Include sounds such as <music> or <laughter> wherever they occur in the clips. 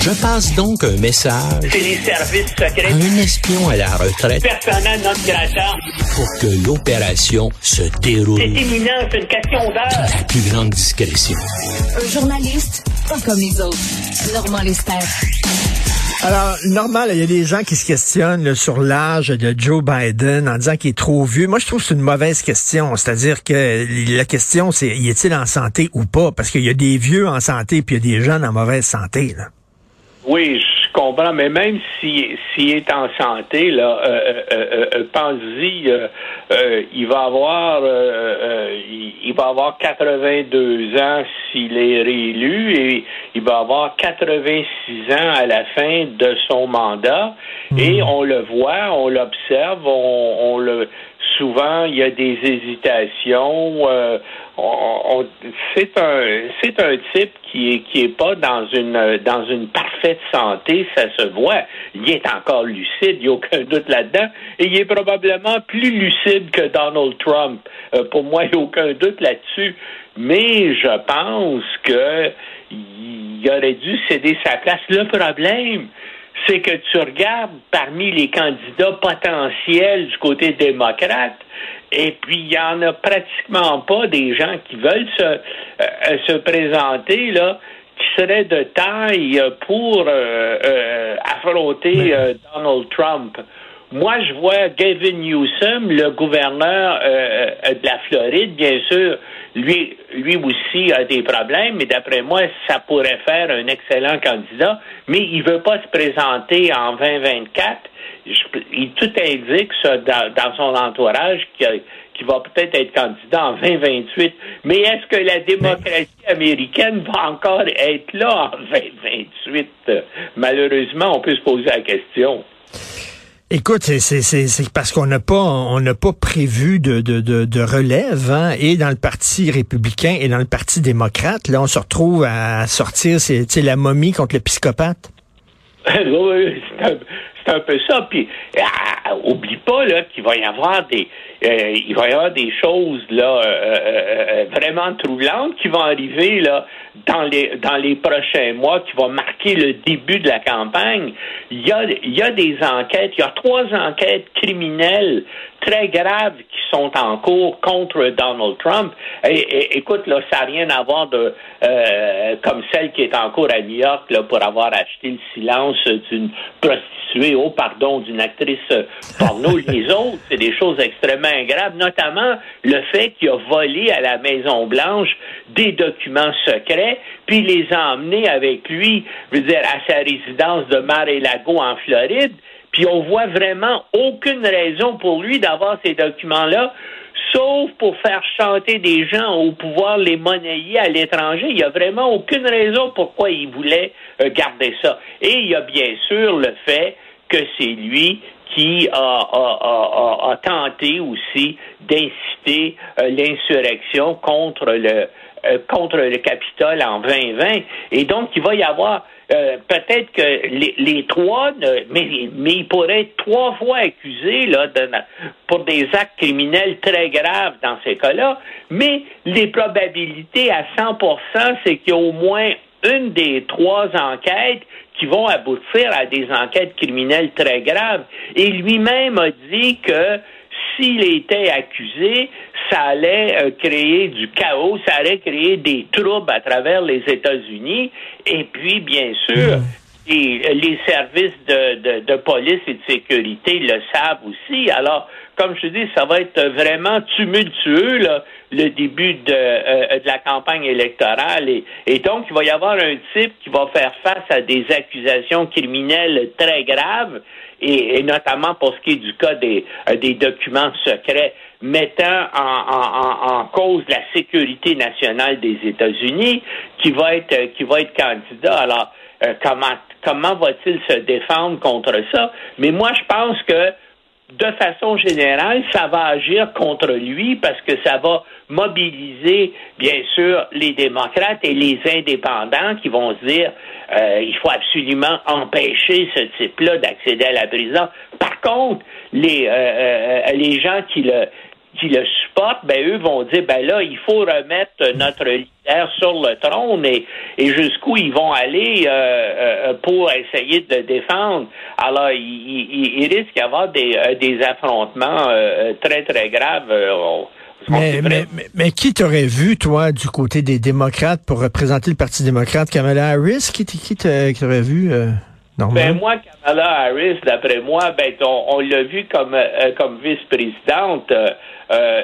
Je passe donc un message C'est les services secrets. à un espion à la retraite Personnel non grata. pour que l'opération se déroule C'est imminent, c'est une question dans d'heure. la plus grande discrétion. Un journaliste, pas comme les autres. Normand Lester. Alors, normal, il y a des gens qui se questionnent là, sur l'âge de Joe Biden en disant qu'il est trop vieux. Moi, je trouve que c'est une mauvaise question. C'est-à-dire que la question, c'est y est-il en santé ou pas? Parce qu'il y a des vieux en santé puis il y a des jeunes en mauvaise santé. Là. Oui, je comprends, mais même s'il s'il est en santé, là, euh, euh, euh, euh, pense-y, euh, euh, il va avoir, il, il va avoir 82 ans s'il est réélu et il va avoir 86 ans à la fin de son mandat. Et on le voit, on l'observe, on, on le souvent il y a des hésitations. euh, c'est un c'est un type qui est qui est pas dans une dans une parfaite santé, ça se voit. Il est encore lucide, il n'y a aucun doute là-dedans, et il est probablement plus lucide que Donald Trump. Euh, pour moi, il n'y a aucun doute là-dessus. Mais je pense que il aurait dû céder sa place. Le problème, c'est que tu regardes parmi les candidats potentiels du côté démocrate, et puis il y en a pratiquement pas des gens qui veulent se, euh, se présenter là, qui seraient de taille pour euh, euh, affronter euh, Donald Trump. Moi, je vois Gavin Newsom, le gouverneur euh, euh, de la Floride, bien sûr, lui, lui aussi a des problèmes, mais d'après moi, ça pourrait faire un excellent candidat, mais il veut pas se présenter en 2024. Je- il, tout indique ça dans, son entourage qu'il qui va peut-être être candidat en 2028. Mais est-ce que la démocratie américaine va encore être là en 2028? Euh, Malheureusement, on peut se poser la question. Écoute, c'est- parce qu'on n'a pas prévu de, relève, hein, et dans le Parti républicain et dans le Parti démocrate, là, on se retrouve à sortir c'est la momie contre le psychopathe. <laughs> un, peu ça. Puis, ah, oublie pas là qu'il va y avoir des, euh, il va y avoir des choses là vraiment troublantes qui vont arriver là dans les dans les prochains mois, qui vont marquer le début de la campagne. Il y a il y a des enquêtes, il y a trois enquêtes criminelles très graves qui sont en cours contre Donald Trump. Et, et- écoute, là, ça n'a rien à voir de euh, comme celle qui est en cours à New York là, pour avoir acheté le silence d'une prostituée, oh pardon, d'une actrice porno. <laughs> Les autres, c'est des choses extrêmement graves, notamment le fait qu'il a volé à la Maison Blanche des documents secrets, puis les a emmenés avec lui, je veux dire, à sa résidence de Mar-a-Lago en Floride. Puis on voit vraiment aucune raison pour lui d'avoir ces documents-là, sauf pour faire chanter des gens au pouvoir, les monnayer à l'étranger. Il n'y a vraiment aucune raison pourquoi il voulait euh, garder ça. Et il y a bien sûr le fait que c'est lui qui a, a- a- a- tenté aussi d'inciter euh, l'insurrection contre le euh, contre le Capitole en 2020. Et donc, il va y avoir euh, peut-être que les, trois, mais, mais ils pourraient être trois fois accusés là, de- pour des actes criminels très graves dans ces cas-là, mais les probabilités à 100%, c'est qu'il y a au moins une des trois enquêtes qui vont aboutir à des enquêtes criminelles très graves. Et lui-même a dit que s'il était accusé, ça allait euh, créer du chaos, ça allait créer des troubles à travers les États-Unis. Et puis, bien sûr, et, euh, les services de, de- de police et de sécurité le savent aussi. Alors, comme je dis, ça va être vraiment tumultueux, là, le début de, euh, de la campagne électorale. Et, donc, il va y avoir un type qui va faire face à des accusations criminelles très graves, et, notamment pour ce qui est du cas des, euh, des documents secrets mettant en, en, en, cause la sécurité nationale des États-Unis, qui va être euh, qui va être candidat. Alors, comment comment va-t-il se défendre contre ça? Mais moi, je pense que de façon générale, ça va agir contre lui parce que ça va mobiliser, bien sûr, les démocrates et les indépendants qui vont se dire euh, il faut absolument empêcher ce type-là d'accéder à la prison. Par contre, les, euh, euh, les gens qui le qui le supportent, ben eux vont dire ben là, il faut remettre notre leader sur le trône et, et jusqu'où ils vont aller euh, euh, pour essayer de le défendre. Alors, il, il, il risque d'y avoir des, euh, des affrontements très, très graves. Mais, mais, mais, mais, qui t'aurait vu, toi, du côté des démocrates pour représenter le Parti démocrate? Kamala Harris, qui, qui t'aurait vu? Ben moi, Kamala Harris, d'après moi, ben on, on l'a vu comme euh, comme vice-présidente. Euh, euh,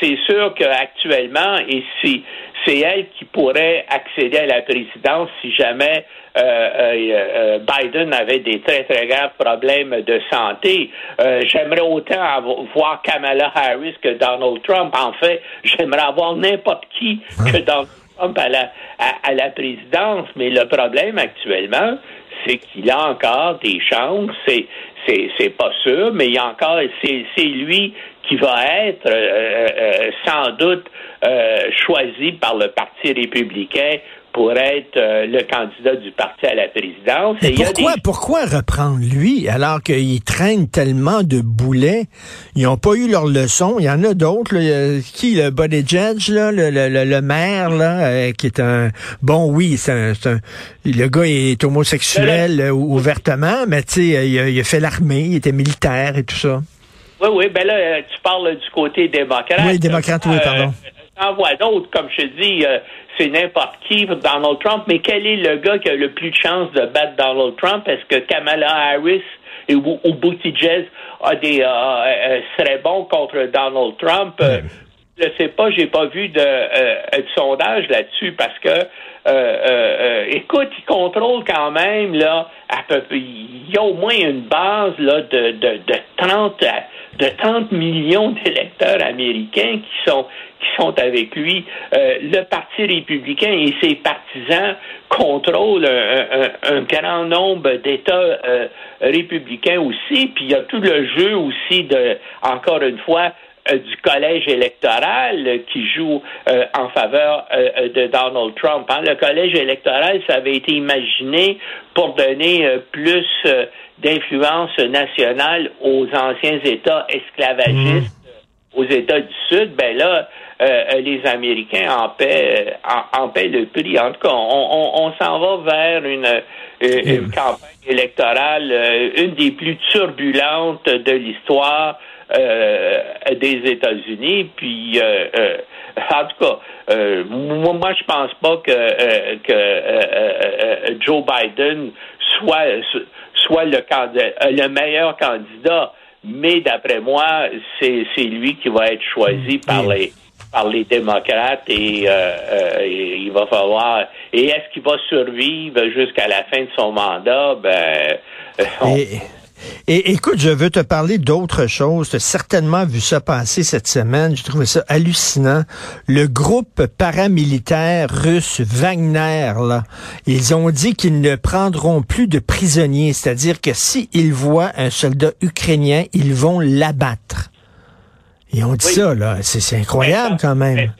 c'est sûr qu'actuellement, et si c'est elle qui pourrait accéder à la présidence si jamais Biden avait des très très graves problèmes de santé. j'aimerais autant voir Kamala Harris que Donald Trump. En fait, j'aimerais avoir n'importe qui que Donald Trump à la à, à la présidence. Mais le problème actuellement, c'est qu'il a encore des chances. C'est, c'est, pas sûr, mais il y a encore, c'est, c'est lui qui va être euh, euh, sans doute euh, choisi par le Parti républicain pour être euh, le candidat du parti à la présidence. Et pourquoi, des... pourquoi reprendre lui alors qu'il traîne tellement de boulets? Ils n'ont pas eu leur leçon. Il y en a d'autres. Qui, le body judge, là, le, le, le, maire, là, euh, qui est un... Bon, oui, c'est un, un, Le gars est homosexuel euh, ouvertement, mais tu sais, il, il, a fait l'armée, il était militaire et tout ça. Oui, oui, ben là, tu parles du côté démocrate. Oui, démocrate, oui, pardon. T'en vois d'autres, comme je dis, c'est n'importe qui, Donald Trump, mais quel est le gars qui a le plus de chances de battre Donald Trump? Est-ce que Kamala Harris ou, ou Buttigieg a des, euh, euh, serait bon contre Donald Trump? Euh, ne sais pas, j'ai pas vu de, de sondage là-dessus parce que écoute, il contrôle quand même là à peu il y a au moins une base là de, de, de 30 de 30 millions d'électeurs américains qui sont avec lui. Euh, le Parti républicain et ses partisans contrôlent un, un, grand nombre d'États euh, républicains aussi. Puis il y a tout le jeu aussi de, encore une fois, euh, du collège électoral qui joue euh, en faveur euh, de Donald Trump. Hein. Le collège électoral, ça avait été imaginé pour donner plus d'influence nationale aux anciens États esclavagistes aux États du Sud, ben là, euh, les Américains en paient, en, en, paient le prix. En tout cas, on, on, on s'en va vers une, une campagne électorale, euh, une des plus turbulentes de l'histoire euh, des États-Unis. Puis, euh, en tout cas, moi, moi, je pense pas que, que Joe Biden soit soit le, le meilleur candidat mais d'après moi, c'est lui qui va être choisi par les par les démocrates et, euh, euh, et il va falloir et est-ce qu'il va survivre jusqu'à la fin de son mandat? Ben on, et... Et écoute, je veux te parler d'autre chose. Tu as certainement vu ça passer cette semaine. J'ai trouvé ça hallucinant. Le groupe paramilitaire russe Wagner, là, ils ont dit qu'ils ne prendront plus de prisonniers. C'est-à-dire que s'ils voient un soldat ukrainien, ils vont l'abattre. Ils ont dit oui. ça, là. C'est incroyable quand même.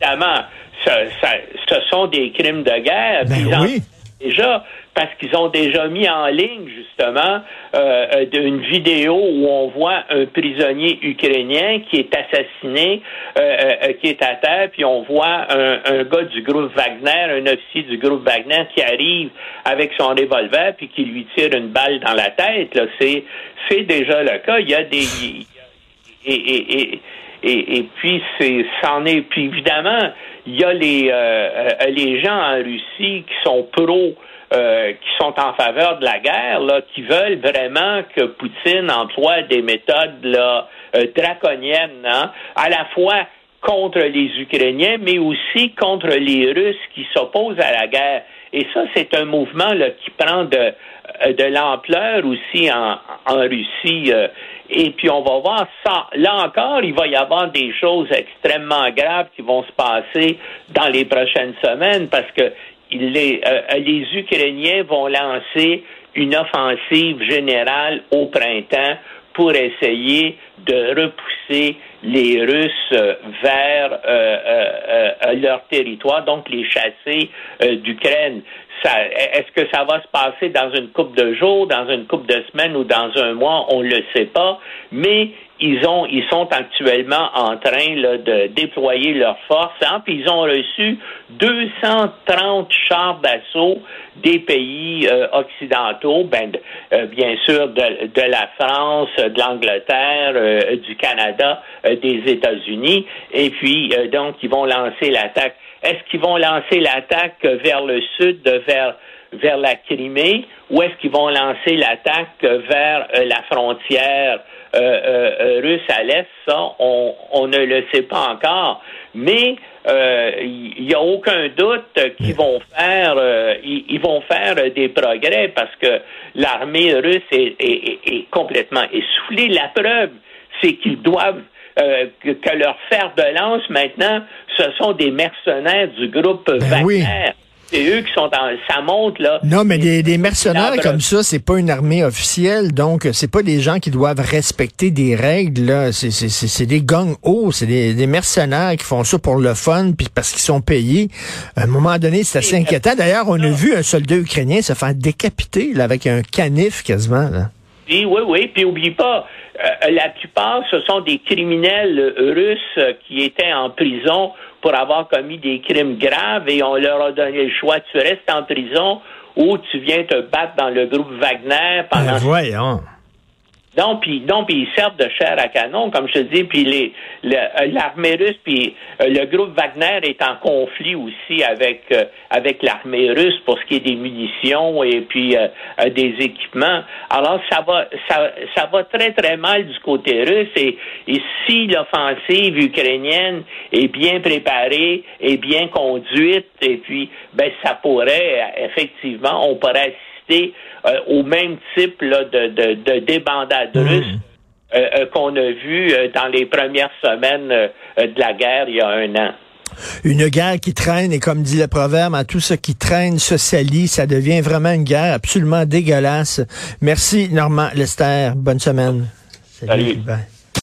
Évidemment, ce, ça, ce sont des crimes de guerre. Ben oui. Déjà, parce qu'ils ont déjà mis en ligne justement euh, une vidéo où on voit un prisonnier ukrainien qui est assassiné, euh, euh, qui est à terre, puis on voit un, un, gars du groupe Wagner, un officier du groupe Wagner qui arrive avec son revolver puis qui lui tire une balle dans la tête. Là, c'est c'est déjà le cas. Il y a des et, et, et, et, et puis c'est c'en est puis évidemment il y a les, les gens en Russie qui sont pro qui sont en faveur de la guerre, qui veulent vraiment que Poutine emploie des méthodes là, draconiennes, hein, à la fois contre les Ukrainiens, mais aussi contre les Russes qui s'opposent à la guerre. Et ça, c'est un mouvement qui prend de, euh, de l'ampleur aussi en, Russie. Euh. et puis on va voir ça. Là encore, il va y avoir des choses extrêmement graves qui vont se passer dans les prochaines semaines parce que les, euh, les Ukrainiens vont lancer une offensive générale au printemps pour essayer de repousser les Russes vers euh, euh, euh, leur territoire, donc les chasser d'Ukraine. Est-ce que ça va se passer dans une coupe de jours, dans une coupe de semaines ou dans un mois? On ne le sait pas. Mais ils ont, ils sont actuellement en train de déployer leurs forces. Hein, puis ils ont reçu 230 chars d'assaut des pays euh, occidentaux, ben, euh, bien sûr de, la France, de l'Angleterre, euh, du Canada, des États-Unis. Et puis donc ils vont lancer l'attaque. Est-ce qu'ils vont lancer l'attaque vers le sud, vers vers la Crimée, ou est-ce qu'ils vont lancer l'attaque vers la frontière euh, euh, euh, russe à l'est, ça, on, on, ne le sait pas encore. Mais il n'y a aucun doute qu'ils vont faire, ils, vont faire des progrès parce que l'armée russe est, est, est, complètement essoufflée. La preuve, c'est qu'ils doivent que, que, leur fer de lance maintenant, ce sont des mercenaires du groupe ben Wagner c'est eux qui sont en, ça monte là. Non, mais des, mercenaires comme ça, c'est pas une armée officielle, donc c'est pas des gens qui doivent respecter des règles là. C'est des gangs hauts, c'est des, mercenaires qui font ça pour le fun, puis parce qu'ils sont payés. À un moment donné, c'est assez inquiétant. D'ailleurs, on a vu un soldat ukrainien se faire décapiter là, avec un canif quasiment. Là. Oui, oui. Puis oublie pas, euh, la plupart, ce sont des criminels russes qui étaient en prison pour avoir commis des crimes graves et on leur a donné le choix. Tu restes en prison ou tu viens te battre dans le groupe Wagner pendant... Ben. Donc, puis, donc, ils servent de chair à canon, comme je te dis, puis les, euh, l'armée russe, puis euh, le groupe Wagner est en conflit aussi avec euh, avec l'armée russe pour ce qui est des munitions et puis des équipements. Alors, ça va ça, ça va très très mal du côté russe et, et si l'offensive ukrainienne est bien préparée et bien conduite, et puis ben ça pourrait effectivement, on pourrait euh, au même type de, de, de débandade russe euh, euh, qu'on a vu dans les premières semaines de la guerre il y a un an. Une guerre qui traîne, et comme dit le proverbe, à tout ce qui traîne se salit, ça devient vraiment une guerre absolument dégueulasse. Merci Normand Lester, bonne semaine. Salut.